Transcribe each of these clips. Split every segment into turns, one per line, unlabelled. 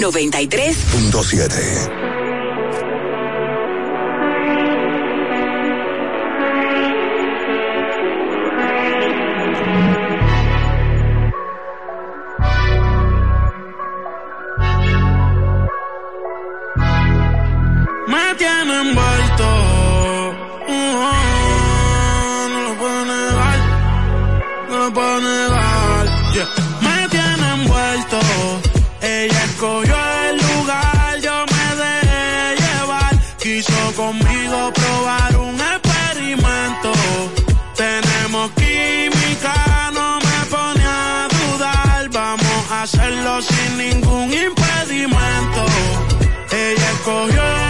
93.7. hacerlo sin
ningún impedimento.
Ella escogió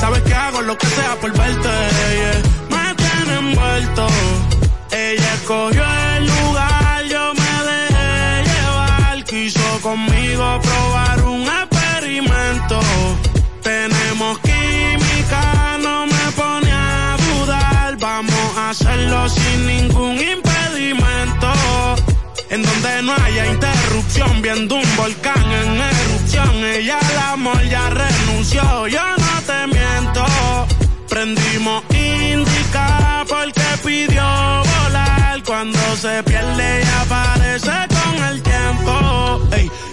sabes que hago lo que sea por verte. Yeah envuelto. Ella escogió el lugar, yo me dejé llevar. Quiso conmigo probar un experimento. Tenemos química, no me pone a dudar. Vamos a hacerlo sin ningún impedimento. En donde no haya interrupción, viendo un volcán en erupción. Ella al amor ya renunció, yo no. Prendimos indica porque pidió volar. Cuando se pierde y aparece con el tiempo.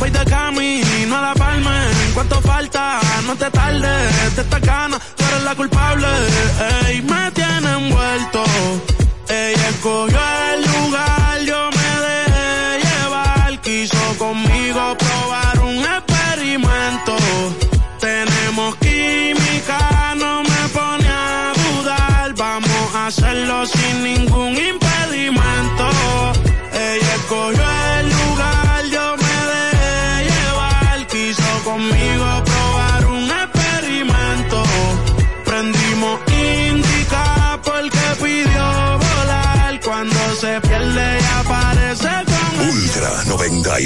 mis de camino a la palma. ¿Cuánto falta? No te tardes, te esta gana, tú eres la culpable. Ey, me tiene envuelto. Ella escogió el lugar, yo me dejé llevar. Quiso conmigo probar un experimento. Tenemos química, no me pone a dudar. Vamos a hacerlo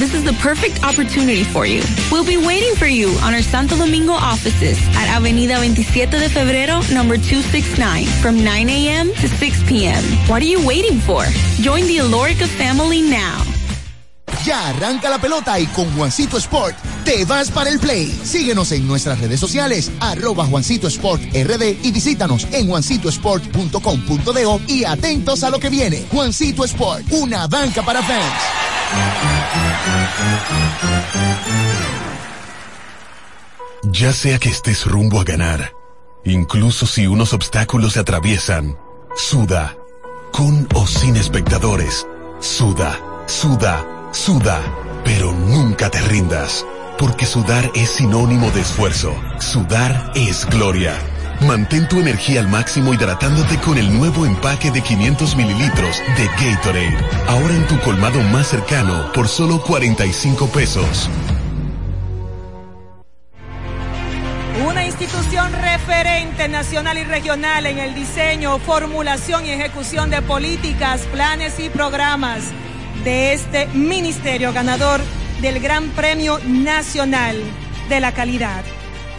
This is the perfect opportunity for you. We'll be waiting for you on our Santo Domingo offices at Avenida 27 de Febrero, number 269, from 9 a.m. to 6 p.m. What are you waiting for? Join the Alorica family now.
Ya arranca la pelota y con Juancito Sport te vas para el play. Síguenos en nuestras redes sociales, arroba Juancito Sport RD y visítanos en juancitosport.com.de y atentos a lo que viene. Juancito Sport, una banca para fans.
Ya sea que estés rumbo a ganar, incluso si unos obstáculos se atraviesan, suda, con o sin espectadores, suda, suda, suda, pero nunca te rindas, porque sudar es sinónimo de esfuerzo, sudar es gloria. Mantén tu energía al máximo hidratándote con el nuevo empaque de 500 mililitros de Gatorade. Ahora en tu colmado más cercano por solo 45 pesos.
Una institución referente nacional y regional en el diseño, formulación y ejecución de políticas, planes y programas de este ministerio ganador del Gran Premio Nacional de la Calidad.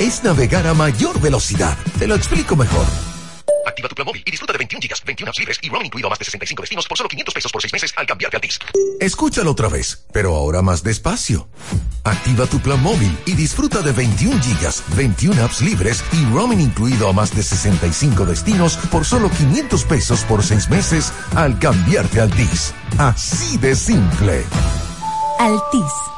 es navegar a mayor velocidad. Te lo explico mejor.
Activa tu plan móvil y disfruta de 21 gigas, 21 apps libres y roaming incluido a más de 65 destinos por solo 500 pesos por 6 meses al cambiarte a TIS.
Escúchalo otra vez, pero ahora más despacio. Activa tu plan móvil y disfruta de 21 gigas, 21 apps libres y roaming incluido a más de 65 destinos por solo 500 pesos por 6 meses al cambiarte al TIS. Así de simple.
Altis.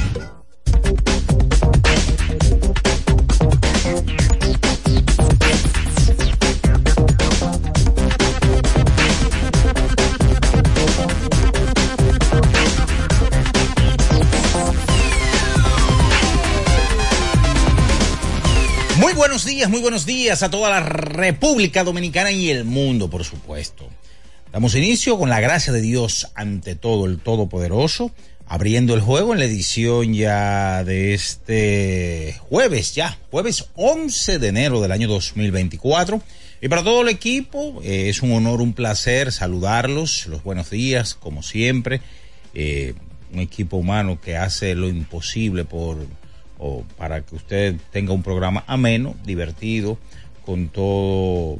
Muy buenos días a toda la República Dominicana y el mundo, por supuesto. Damos inicio con la gracia de Dios ante todo el Todopoderoso, abriendo el juego en la edición ya de este jueves, ya, jueves 11 de enero del año 2024. Y para todo el equipo eh, es un honor, un placer saludarlos, los buenos días, como siempre. Eh, un equipo humano que hace lo imposible por o para que usted tenga un programa ameno, divertido, con todo,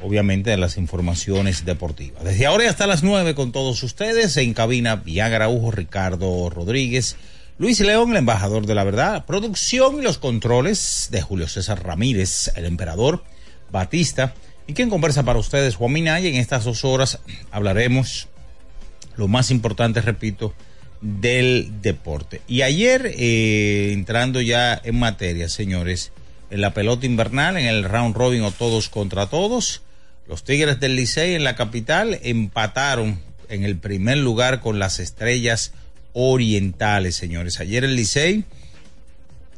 obviamente, de las informaciones deportivas. Desde ahora hasta las nueve con todos ustedes, en cabina Bian Araujo, Ricardo Rodríguez, Luis León, el embajador de la verdad, producción y los controles de Julio César Ramírez, el emperador Batista, y quien conversa para ustedes, Juan Minaya. En estas dos horas hablaremos lo más importante, repito, del deporte. Y ayer, eh, entrando ya en materia, señores, en la pelota invernal, en el round robin o todos contra todos, los Tigres del Licey en la capital empataron en el primer lugar con las estrellas orientales, señores. Ayer el Licey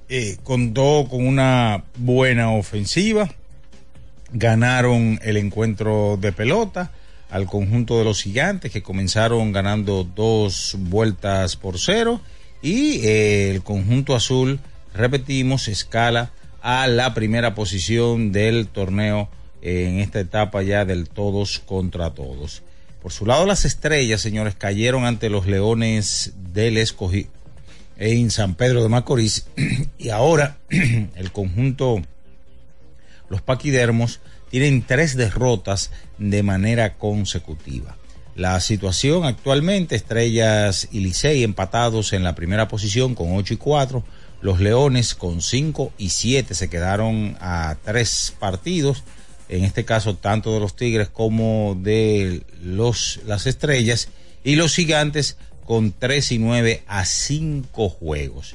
eh, contó con una buena ofensiva, ganaron el encuentro de pelota al conjunto de los gigantes que comenzaron ganando dos vueltas por cero y eh, el conjunto azul, repetimos, escala a la primera posición del torneo en esta etapa ya del todos contra todos. Por su lado, las estrellas, señores, cayeron ante los leones del escogido en San Pedro de Macorís y ahora el conjunto, los paquidermos, tienen tres derrotas de manera consecutiva. La situación actualmente, Estrellas y Licey empatados en la primera posición con 8 y 4, los Leones con 5 y 7 se quedaron a tres partidos, en este caso tanto de los Tigres como de los, las Estrellas, y los Gigantes con 3 y 9 a 5 juegos.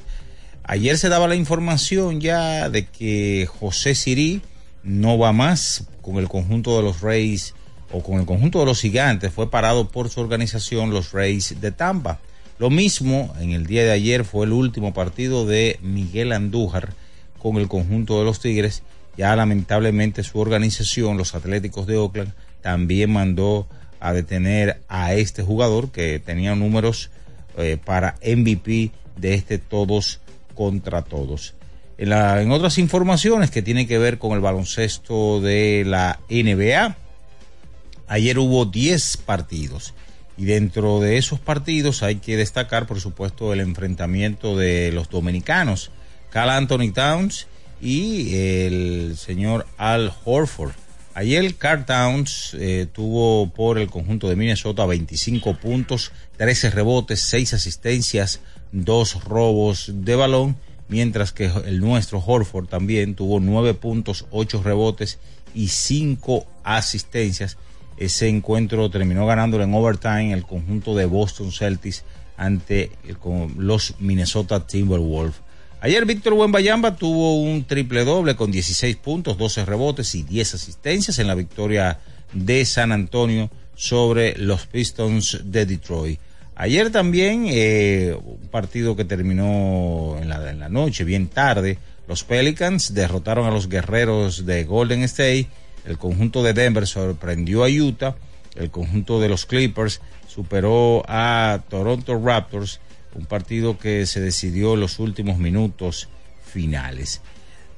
Ayer se daba la información ya de que José Sirí no va más con el conjunto de los Reyes o con el conjunto de los gigantes, fue parado por su organización los Reyes de Tampa. Lo mismo en el día de ayer fue el último partido de Miguel Andújar con el conjunto de los Tigres. Ya lamentablemente su organización, los Atléticos de Oakland, también mandó a detener a este jugador que tenía números eh, para MVP de este todos contra todos. En, otras informaciones que tienen que ver con el baloncesto de la NBA, ayer hubo 10 partidos y dentro de esos partidos hay que destacar, por supuesto, el enfrentamiento de los dominicanos, Cal Anthony Towns y el señor Al Horford. Ayer Carl Towns eh, tuvo por el conjunto de Minnesota 25 puntos, 13 rebotes, 6 asistencias, 2 robos de balón mientras que el nuestro Horford también tuvo nueve puntos, ocho rebotes y cinco asistencias. Ese encuentro terminó ganándolo en overtime el conjunto de Boston Celtics ante los Minnesota Timberwolves. Ayer Víctor Wembayamba tuvo un triple doble con 16 puntos, 12 rebotes y 10 asistencias en la victoria de San Antonio sobre los Pistons de Detroit. Ayer también, eh, un partido que terminó en la, en la noche, bien tarde, los Pelicans derrotaron a los guerreros de Golden State, el conjunto de Denver sorprendió a Utah, el conjunto de los Clippers superó a Toronto Raptors, un partido que se decidió en los últimos minutos finales.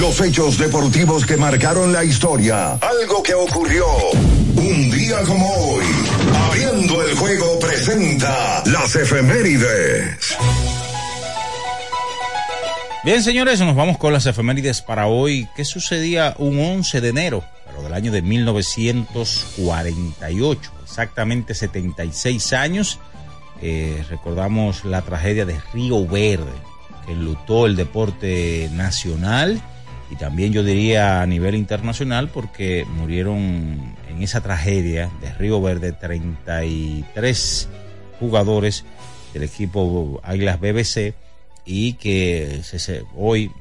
Los hechos deportivos que marcaron la historia. Algo que ocurrió un día como hoy. Abriendo el juego presenta las efemérides.
Bien, señores, nos vamos con las efemérides para hoy. ¿Qué sucedía un 11 de enero, pero del año de 1948? Exactamente 76 años. Eh, recordamos la tragedia de Río Verde, que enlutó el deporte nacional y también yo diría a nivel internacional porque murieron en esa tragedia de Río Verde 33 jugadores del equipo Águilas BBC y que hoy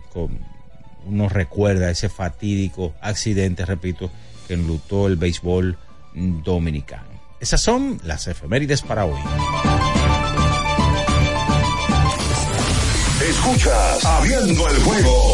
uno recuerda ese fatídico accidente, repito, que enlutó el béisbol dominicano. Esas son las efemérides para hoy.
Escuchas Abriendo el juego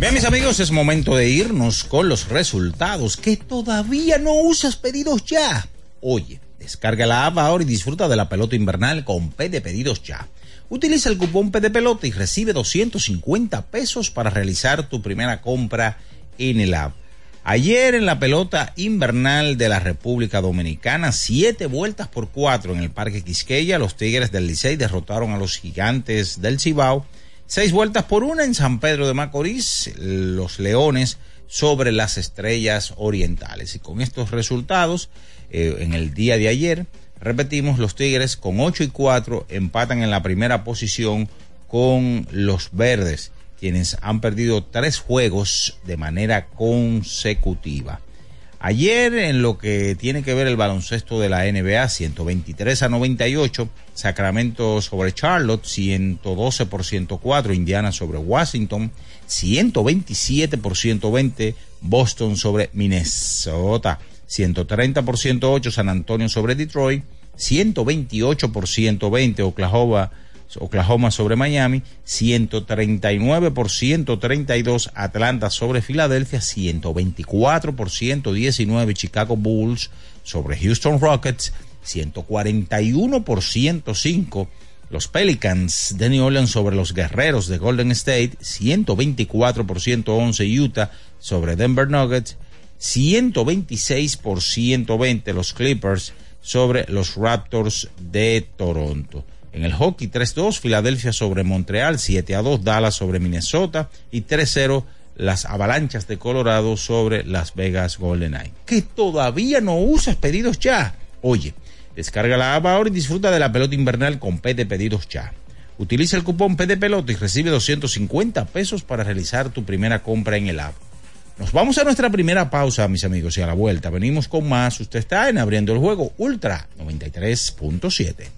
Bien, mis amigos, es momento de irnos con los resultados que todavía no usas pedidos ya. Oye, descarga la app ahora y disfruta de la pelota invernal con P de pedidos ya. Utiliza el cupón P de pelota y recibe 250 pesos para realizar tu primera compra en el app. Ayer en la pelota invernal de la República Dominicana, siete vueltas por cuatro en el Parque Quisqueya, los Tigres del Licey derrotaron a los gigantes del Cibao. Seis vueltas por una en San Pedro de Macorís, los Leones sobre las Estrellas Orientales. Y con estos resultados, eh, en el día de ayer, repetimos, los Tigres con 8 y 4 empatan en la primera posición con los Verdes quienes han perdido tres juegos de manera consecutiva. Ayer, en lo que tiene que ver el baloncesto de la NBA, 123 a 98, Sacramento sobre Charlotte, 112 por 104, Indiana sobre Washington, 127 por 120, Boston sobre Minnesota, 130 por 108, San Antonio sobre Detroit, 128 por 120, Oklahoma Oklahoma sobre Miami, 139 por 132 Atlanta sobre Filadelfia, 124 por 119 Chicago Bulls sobre Houston Rockets, 141 por 105 los Pelicans de New Orleans sobre los Guerreros de Golden State, 124 por 111 Utah sobre Denver Nuggets, 126 por 120 los Clippers sobre los Raptors de Toronto. En el hockey 3-2, Filadelfia sobre Montreal, 7-2, Dallas sobre Minnesota y 3-0 las avalanchas de Colorado sobre Las Vegas Golden Knights. Que todavía no usas pedidos ya. Oye, descarga la app ahora y disfruta de la pelota invernal con P de pedidos ya. Utiliza el cupón P de pelota y recibe 250 pesos para realizar tu primera compra en el app. Nos vamos a nuestra primera pausa, mis amigos, y a la vuelta venimos con más. Usted está en Abriendo el Juego Ultra 93.7.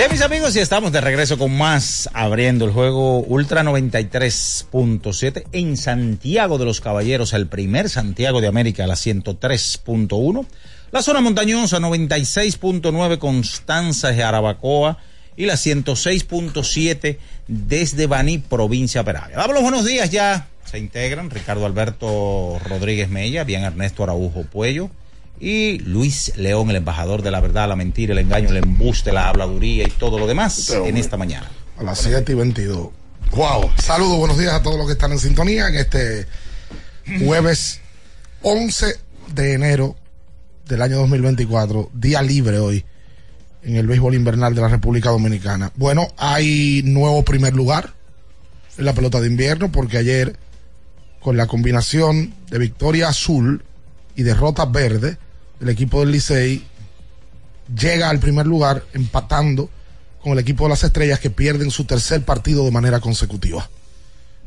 Bien, mis amigos, y estamos de regreso con más abriendo el juego Ultra 93.7 en Santiago de los Caballeros, el primer Santiago de América, la 103.1. La zona montañosa 96.9 Constanza de Arabacoa y la 106.7 desde Baní, provincia Peravia. Damos los buenos días ya. Se integran Ricardo Alberto Rodríguez Mella, bien Ernesto Araujo Puello, y Luis León, el embajador de la verdad, la mentira, el engaño, el embuste, la habladuría y todo lo demás
Pero,
en esta mañana.
A las 7 y 22. Wow. Saludos, buenos días a todos los que están en sintonía en este jueves 11 de enero del año 2024, día libre hoy en el béisbol invernal de la República Dominicana. Bueno, hay nuevo primer lugar en la pelota de invierno porque ayer con la combinación de victoria azul y derrota verde, el equipo del Licey llega al primer lugar empatando con el equipo de las estrellas que pierden su tercer partido de manera consecutiva.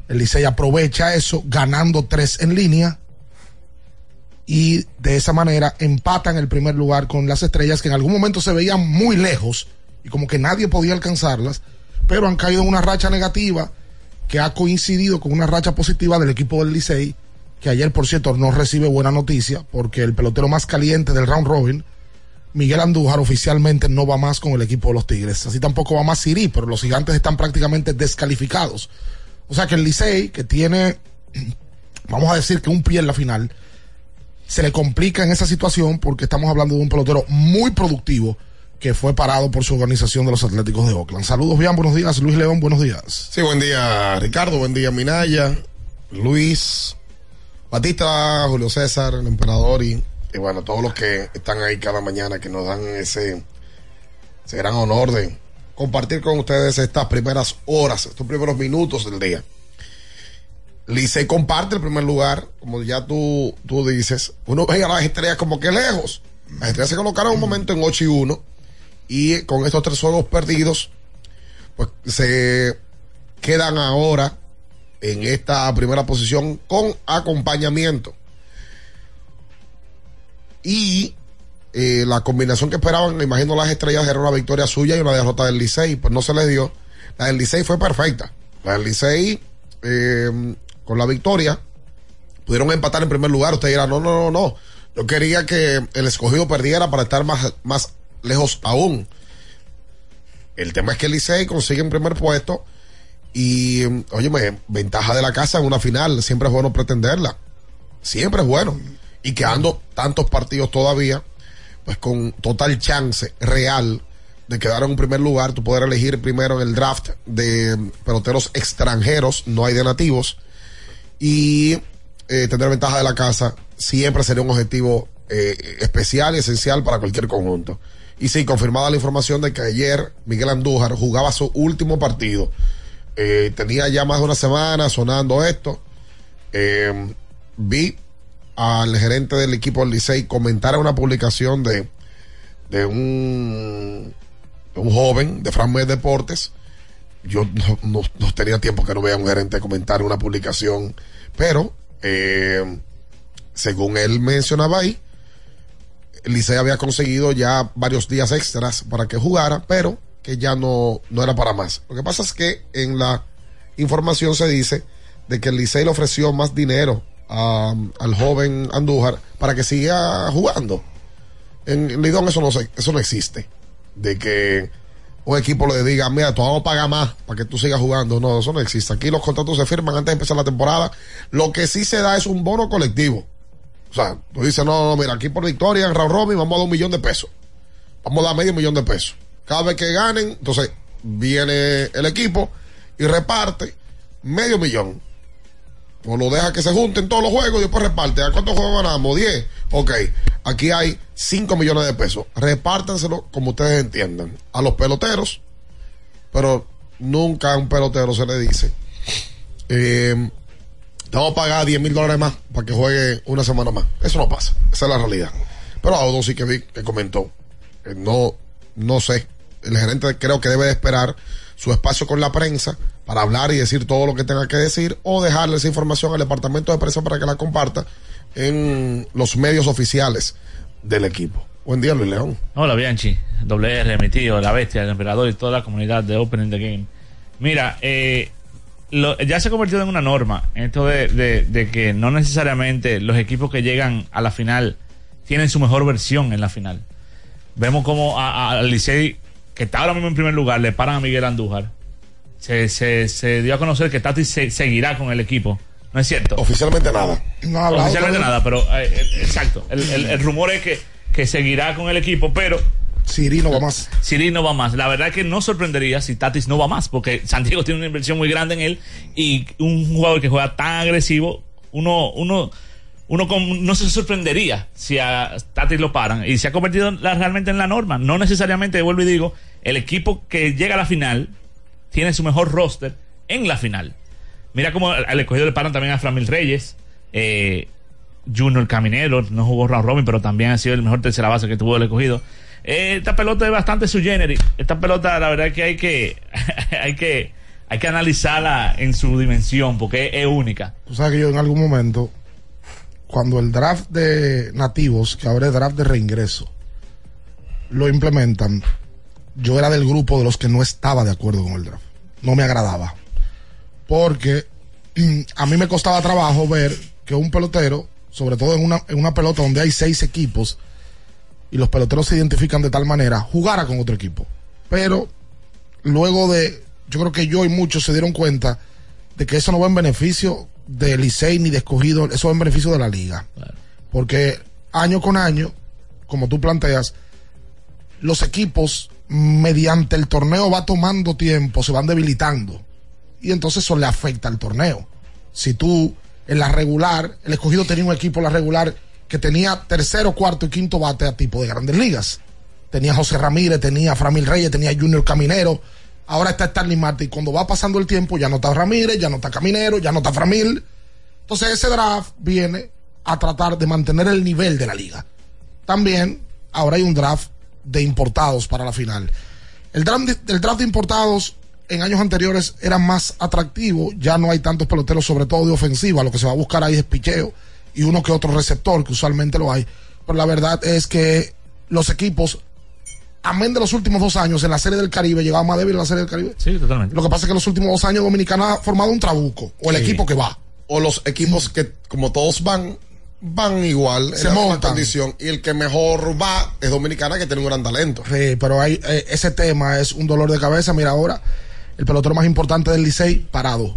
El Licey aprovecha eso ganando tres en línea y de esa manera empatan el primer lugar con las estrellas que en algún momento se veían muy lejos y como que nadie podía alcanzarlas, pero han caído en una racha negativa que ha coincidido con una racha positiva del equipo del Licey, que ayer por cierto no recibe buena noticia porque el pelotero más caliente del round robin, Miguel Andújar oficialmente no va más con el equipo de los Tigres. Así tampoco va más Siri, pero los gigantes están prácticamente descalificados. O sea que el Licey, que tiene, vamos a decir que un pie en la final, se le complica en esa situación porque estamos hablando de un pelotero muy productivo que fue parado por su organización de los Atléticos de Oakland. Saludos, bien, buenos días. Luis León, buenos días.
Sí, buen día, Ricardo. Buen día, Minaya, Luis, Batista, Julio César, el emperador y, bueno, todos los que están ahí cada mañana que nos dan ese, ese gran honor de compartir con ustedes estas primeras horas, estos primeros minutos del día. Licey comparte el primer lugar, como ya tú, tú dices. Uno ve a las estrellas como que lejos. Las estrellas se colocaron un momento en 8 y 1 y con estos tres juegos perdidos, pues se quedan ahora en esta primera posición con acompañamiento. Y eh, la combinación que esperaban, me imagino las estrellas era una victoria suya y una derrota del Licey, pues no se les dio. La del Licey fue perfecta. La del Licey, eh, con la victoria, pudieron empatar en primer lugar. Usted dirá, no, no, no, no. Yo quería que el escogido perdiera para estar más, más lejos aún. El tema es que el Licey consigue en primer puesto y, óyeme, ventaja de la casa en una final. Siempre es bueno pretenderla. Siempre es bueno. Y quedando tantos partidos todavía, pues con total chance real de quedar en un primer lugar, tú poder elegir primero en el draft de peloteros extranjeros, no hay de nativos, y eh, tener ventaja de la casa siempre sería un objetivo eh, especial y esencial para cualquier conjunto. Y sí, confirmada la información de que ayer Miguel Andújar jugaba su último partido. Eh, tenía ya más de una semana sonando esto. Eh, vi al gerente del equipo del Licey comentar en una publicación de, de un, joven de Fran Deportes. Yo no, tenía tiempo que no vea un gerente comentar una publicación, pero eh, según él mencionaba ahí, Licey había conseguido ya varios días extras para que jugara, pero que ya no, no era para más. Lo que pasa es que en la información se dice de que el Licey le ofreció más dinero al joven Andújar para que siga jugando. En, Lidón eso no, se- eso no existe. De que un equipo le diga, mira, tú vamos a pagar más para que tú sigas jugando. No, eso no existe. Aquí los contratos se firman antes de empezar la temporada. Lo que sí se da es un bono colectivo. O sea, tú dices, no, no, mira, aquí por victoria en Round Robin vamos a dar un millón de pesos. Vamos a dar medio millón de pesos. Cada vez que ganen, entonces viene el equipo y reparte medio millón. O lo deja que se junten todos los juegos y después reparte. ¿A cuántos juegos ganamos? 10. Ok, aquí hay 5 millones de pesos. Repártanselo como ustedes entiendan. A los peloteros, pero nunca a un pelotero se le dice. Eh, te vamos a pagar 10 mil dólares más para que juegue una semana más. Eso no pasa. Esa es la realidad. Pero a Odo sí que vi que comentó. no, no sé. El gerente creo que debe de esperar su espacio con la prensa para hablar y decir todo lo que tenga que decir o dejarle esa información al departamento de prensa para que la comparta en los medios oficiales del equipo. Buen día, Luis León.
Hola Bianchi, doble R, mi tío, la bestia, el emperador y toda la comunidad de Opening the Game. Mira, eh, lo- ya se ha convertido en una norma esto de, de- de que no necesariamente los equipos que llegan a la final tienen su mejor versión en la final. Vemos como a- a- Licey, que está ahora mismo en primer lugar, le paran a Miguel Andújar. Se, se, se dio a conocer que Tati se- seguirá con el equipo. ¿No es cierto?
Oficialmente nada.
No
Oficialmente nada, pero eh, eh, exacto. El, el- el rumor es que, que seguirá con el equipo, pero
Siri no va más.
Siri no va más. La verdad es que no sorprendería si Tatis no va más, porque Santiago tiene una inversión muy grande en él y un jugador que juega tan agresivo, uno, uno, uno no se sorprendería si a Tatis lo paran y se ha convertido realmente en la norma. No necesariamente, vuelvo y digo, el equipo que llega a la final tiene su mejor roster en la final. Mira cómo al escogido le paran también a Framil Reyes, eh, Junior Caminero, no jugó round robin, pero también ha sido el mejor tercera base que tuvo el escogido. Eh, esta pelota es bastante su generis. Esta pelota, la verdad es que hay que, hay que, hay que analizarla en su dimensión, porque es, es única.
Tú sabes que yo en algún momento, cuando el draft de nativos, que ahora es draft de reingreso, lo implementan, yo era del grupo de los que no estaba de acuerdo con el draft. No me agradaba. Porque mm, a mí me costaba trabajo ver que un pelotero, sobre todo en una, en una pelota donde hay seis equipos, y los peloteros se identifican de tal manera, jugara con otro equipo. Pero luego de, yo creo que yo y muchos se dieron cuenta de que eso no va en beneficio de Licey ni de escogido, eso va en beneficio de la liga. Porque año con año, como tú planteas, los equipos mediante el torneo va tomando tiempo, se van debilitando. Y entonces eso le afecta al torneo. Si tú en la regular, el escogido tenía un equipo en la regular que tenía tercero, cuarto y quinto bate a tipo de grandes ligas. Tenía José Ramírez, tenía Framil Reyes, tenía Junior Caminero. Ahora está Stanley Marte y cuando va pasando el tiempo ya no está Ramírez, ya no está Caminero, ya no está Framil. Entonces ese draft viene a tratar de mantener el nivel de la liga. También ahora hay un draft de importados para la final. El draft de, el draft de importados en años anteriores era más atractivo, ya no hay tantos peloteros, sobre todo de ofensiva, lo que se va a buscar ahí es picheo y uno que otro receptor, que usualmente lo hay. Pero la verdad es que los equipos, amén de los últimos dos años, en la Serie del Caribe, llegaba más débil en la Serie del Caribe.
Sí, totalmente.
Lo que pasa es que en los últimos dos años Dominicana ha formado un trabuco, o el
Sí.
equipo que va.
O los equipos que, como todos van, van igual
Se
en la condición. Y el que mejor va es Dominicana, que tiene un gran talento.
Sí, pero hay, eh, ese tema es un dolor de cabeza. Mira ahora, el pelotero más importante del Licey, parado.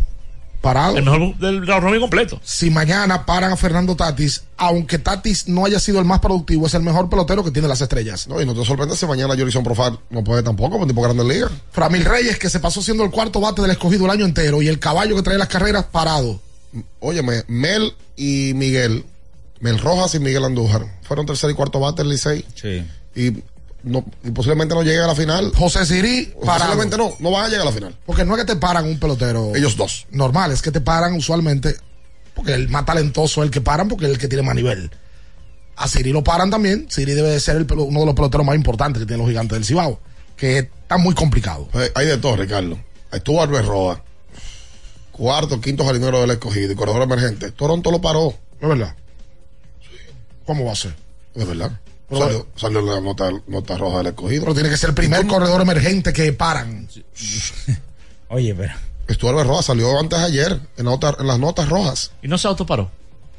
Parado.
El mejor del completo.
Si mañana paran a Fernando Tatis, aunque Tatis no haya sido el más productivo, es el mejor pelotero que tiene las estrellas.
No, y no te sorprende si mañana Jorison Profar no puede tampoco, un tipo grande en liga.
Framil Reyes, que se pasó siendo el cuarto bate del escogido el año entero, y el caballo que trae las carreras parado.
Óyeme, Mel y Miguel, Mel Rojas y Miguel Andújar, fueron tercer y cuarto bate del Licey.
Sí.
Y, no, y posiblemente no llegue a la final.
José Siri.
Posiblemente no, no van a llegar a la final.
Porque no es que te paran un pelotero.
Ellos dos.
Normal, es que te paran usualmente. Porque el más talentoso es el que paran porque es el que tiene más nivel. A Siri lo paran también. Siri debe de ser el uno de los peloteros más importantes que tienen los gigantes del Cibao. Que está muy complicado.
Hay de todo, Ricardo. Estuvo Albert Roa, cuarto, quinto jardinero del escogido y corredor emergente. Toronto lo paró.
¿Es verdad? ¿Cómo va a ser?
De verdad. Salió, salió la nota, nota roja del escogido.
Pero tiene que ser el primer corredor emergente que paran.
Oye, pero.
Estuvo Albert Roa, salió antes ayer en, la nota- en las notas rojas.
Y no se autoparó.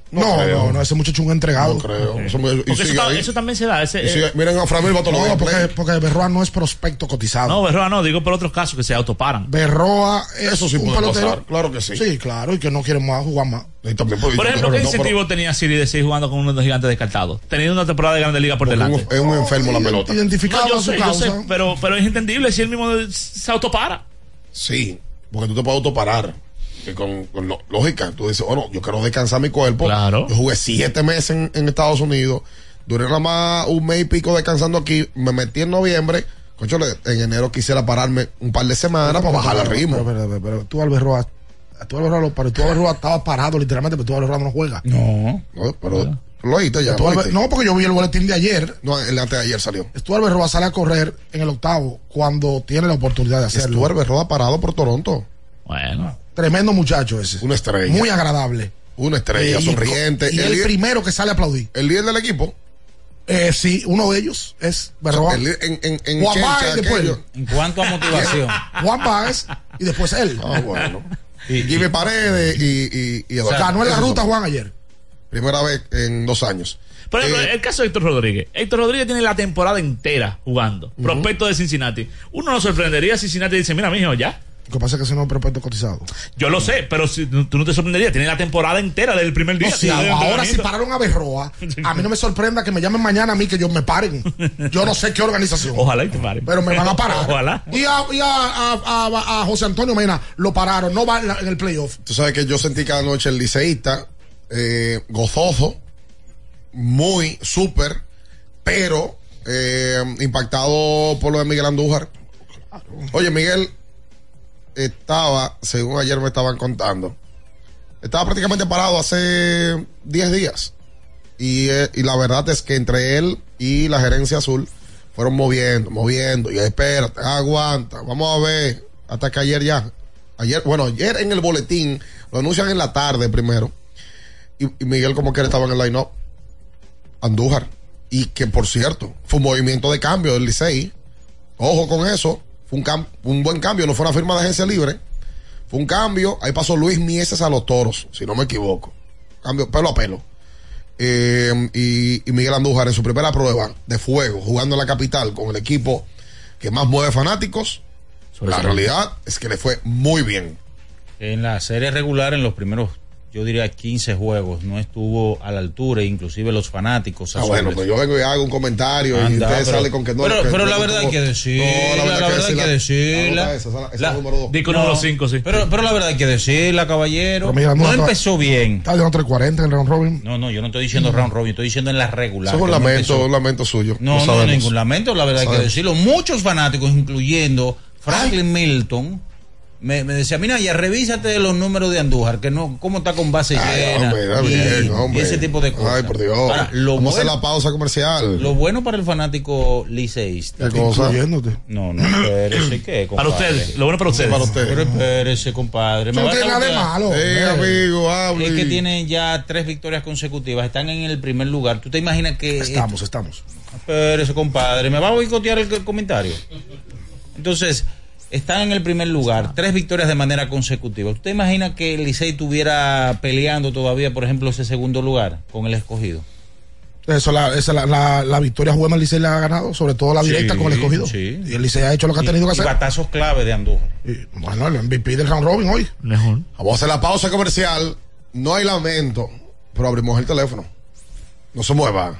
No, no, no, ese muchacho es un entregado.
No creo. Eso, me- y
Porque eso,
ahí.
también se da. Ese,
Y sigue-
eh,
miren a Framil Bartolomé.
No, porque, porque Berroa no es prospecto cotizado.
no, Berroa no, digo por otros casos que se autoparan.
Berroa es
Eso sí
un
puede
pelotero.
pasar, claro que sí.
Sí, claro, y que no quiere más jugar más.
Y también puede-
Por ejemplo, ¿qué
no, pero-
incentivo tenía Siri de seguir jugando con uno de los gigantes descartados? Teniendo una temporada de Grande Liga por delante.
Es un enfermo la pelota.
Identificado
No, yo
a su
sé, yo sé, pero, pero es entendible si él mismo se autopara.
Sí, porque tú te puedes autoparar. Que con, con lo- lógica, tú dices, bueno, yo quiero descansar mi cuerpo.
Claro.
Yo jugué siete meses en, en Estados Unidos. Duré nada más un mes y pico descansando aquí. Me metí en noviembre. Concho, en enero quisiera pararme un par de semanas para bajar el ritmo.
Pero, pero, pero, pero tú, Alberroa, tú, Alberroa, lo- pero tú, Alberroa, estaba parado literalmente, pero tú, Alberroa, no juega.
No.
No, pero lo oíste ya.
Tú,
lo oíste.
no, porque yo vi el boletín de ayer.
No, el de antes de ayer salió.
Stuart Berroa sale a correr en el octavo cuando tiene la oportunidad de hacerlo.
Stuart Berroa parado por Toronto.
Bueno.
Tremendo muchacho ese.
Una estrella.
Muy agradable.
Una estrella,
Y-
sonriente.
Y
el,
el
líder,
primero que sale a aplaudir.
el líder del equipo.
Eh, sí, uno de ellos es Berroa.
El en, en, en
Juan Baez después.
aquello.
En cuanto a motivación.
Juan Baez y después él.
Ah, bueno. Y Jimmy Paredes y, y, y Eduardo.
Ganó en la ruta. Juan ayer.
Primera vez en dos años.
Por ejemplo,
Eh,
el caso de Héctor Rodríguez. Héctor Rodríguez tiene la temporada entera jugando. Prospecto de Cincinnati. Uno no sorprendería si Cincinnati dice, mira, mijo, ya.
Lo que pasa es que ese no es prospecto cotizado.
Yo lo sé, pero si, tú no te sorprenderías. Tiene la temporada entera del primer día.
No, sí,
del
ahora si pararon a Berroa, a mí no me sorprenda que me llamen mañana a mí que yo me paren. Yo no sé qué organización.
Ojalá y te paren.
Pero me van a parar.
Ojalá.
Y a, y a, a- a- a José Antonio Mena lo pararon. No va en el playoff.
Tú sabes que yo sentí cada noche el liceísta eh, gozoso, muy súper, pero eh, impactado por lo de Miguel Andújar. Oye, Miguel estaba, según ayer me estaban contando, estaba prácticamente parado hace 10 días. Y, eh, y la verdad es que entre él y la gerencia azul fueron moviendo, moviendo. Y espérate, aguanta, vamos a ver. Hasta que ayer ya. Ayer, bueno, ayer en el boletín, lo anuncian en la tarde primero. Y, Miguel como que estaba en el line-up. Andújar. Y que por cierto, fue un movimiento de cambio del Licey. Ojo con eso. Fue un, cam- un buen cambio, no fue una firma de agencia libre. Fue un cambio. Ahí pasó Luis Mieses a los toros, si no me equivoco. Cambio pelo a pelo. Eh, y, y Miguel Andújar en su primera prueba de fuego, jugando en la capital con el equipo que más mueve fanáticos. la realidad es que le fue muy bien.
En la serie regular, en los primeros, yo diría 15 juegos, no estuvo a la altura, inclusive los fanáticos.
Ah, bueno, pues yo vengo y hago un comentario y usted
pero-
sale con que no.
pero-
que-
pero
que
la
no
verdad hay que decirla, la verdad hay que decirla.
la- esa, esa, esa es
La-
la número dos.
Disco
No,
número 5, sí.
Pero, pero la verdad hay que decirla, caballero.
Pero mira,
no
no, no-
empezó bien.
Está de 340 en el round robin.
No, no, yo no estoy diciendo round robin, estoy diciendo en la regular.
Eso es un
que no
lamento, un lamento suyo.
No, no,
sabemos.
ningún lamento, la verdad hay que decirlo. Muchos fanáticos, incluyendo Franklin Milton, me, me decía, mira, ya revísate los números de Andújar, que no, cómo está con base
Ay,
llena.
hombre,
y,
bien, hombre.
y ese tipo de cosas.
Ay, por Dios.
Ahora, lo,
Vamos a
bueno,
la pausa comercial.
lo bueno para el fanático liceísta.
¿Qué cosa?
Incluyéndote.
No, no, espérese, ¿qué,
Para
compadre?
ustedes, lo bueno para ustedes.
Para usted.
Pero espérese, compadre.
No
a
tiene nada de malo. Hombre.
amigo, hable.
Es que tienen ya tres victorias consecutivas, están en el primer lugar. ¿Tú te imaginas que...
Estamos, estamos.
Espérese, compadre, ¿me va a boicotear el, el comentario? Entonces, están en el primer lugar, tres victorias de manera consecutiva. ¿Usted imagina que el Licey estuviera peleando todavía, por ejemplo, ese segundo lugar con el escogido?
Eso, la, esa, la, la, la victoria juega el Licey le ha ganado, sobre todo la directa
Sí,
con el escogido.
sí.
Y el Licey ha hecho lo que ha tenido que
Y
hacer.
batazos clave de Andújar.
Y, bueno, el MVP del round robin hoy.
Vamos a hacer la pausa comercial. No hay lamento, pero abrimos el teléfono. No se mueva.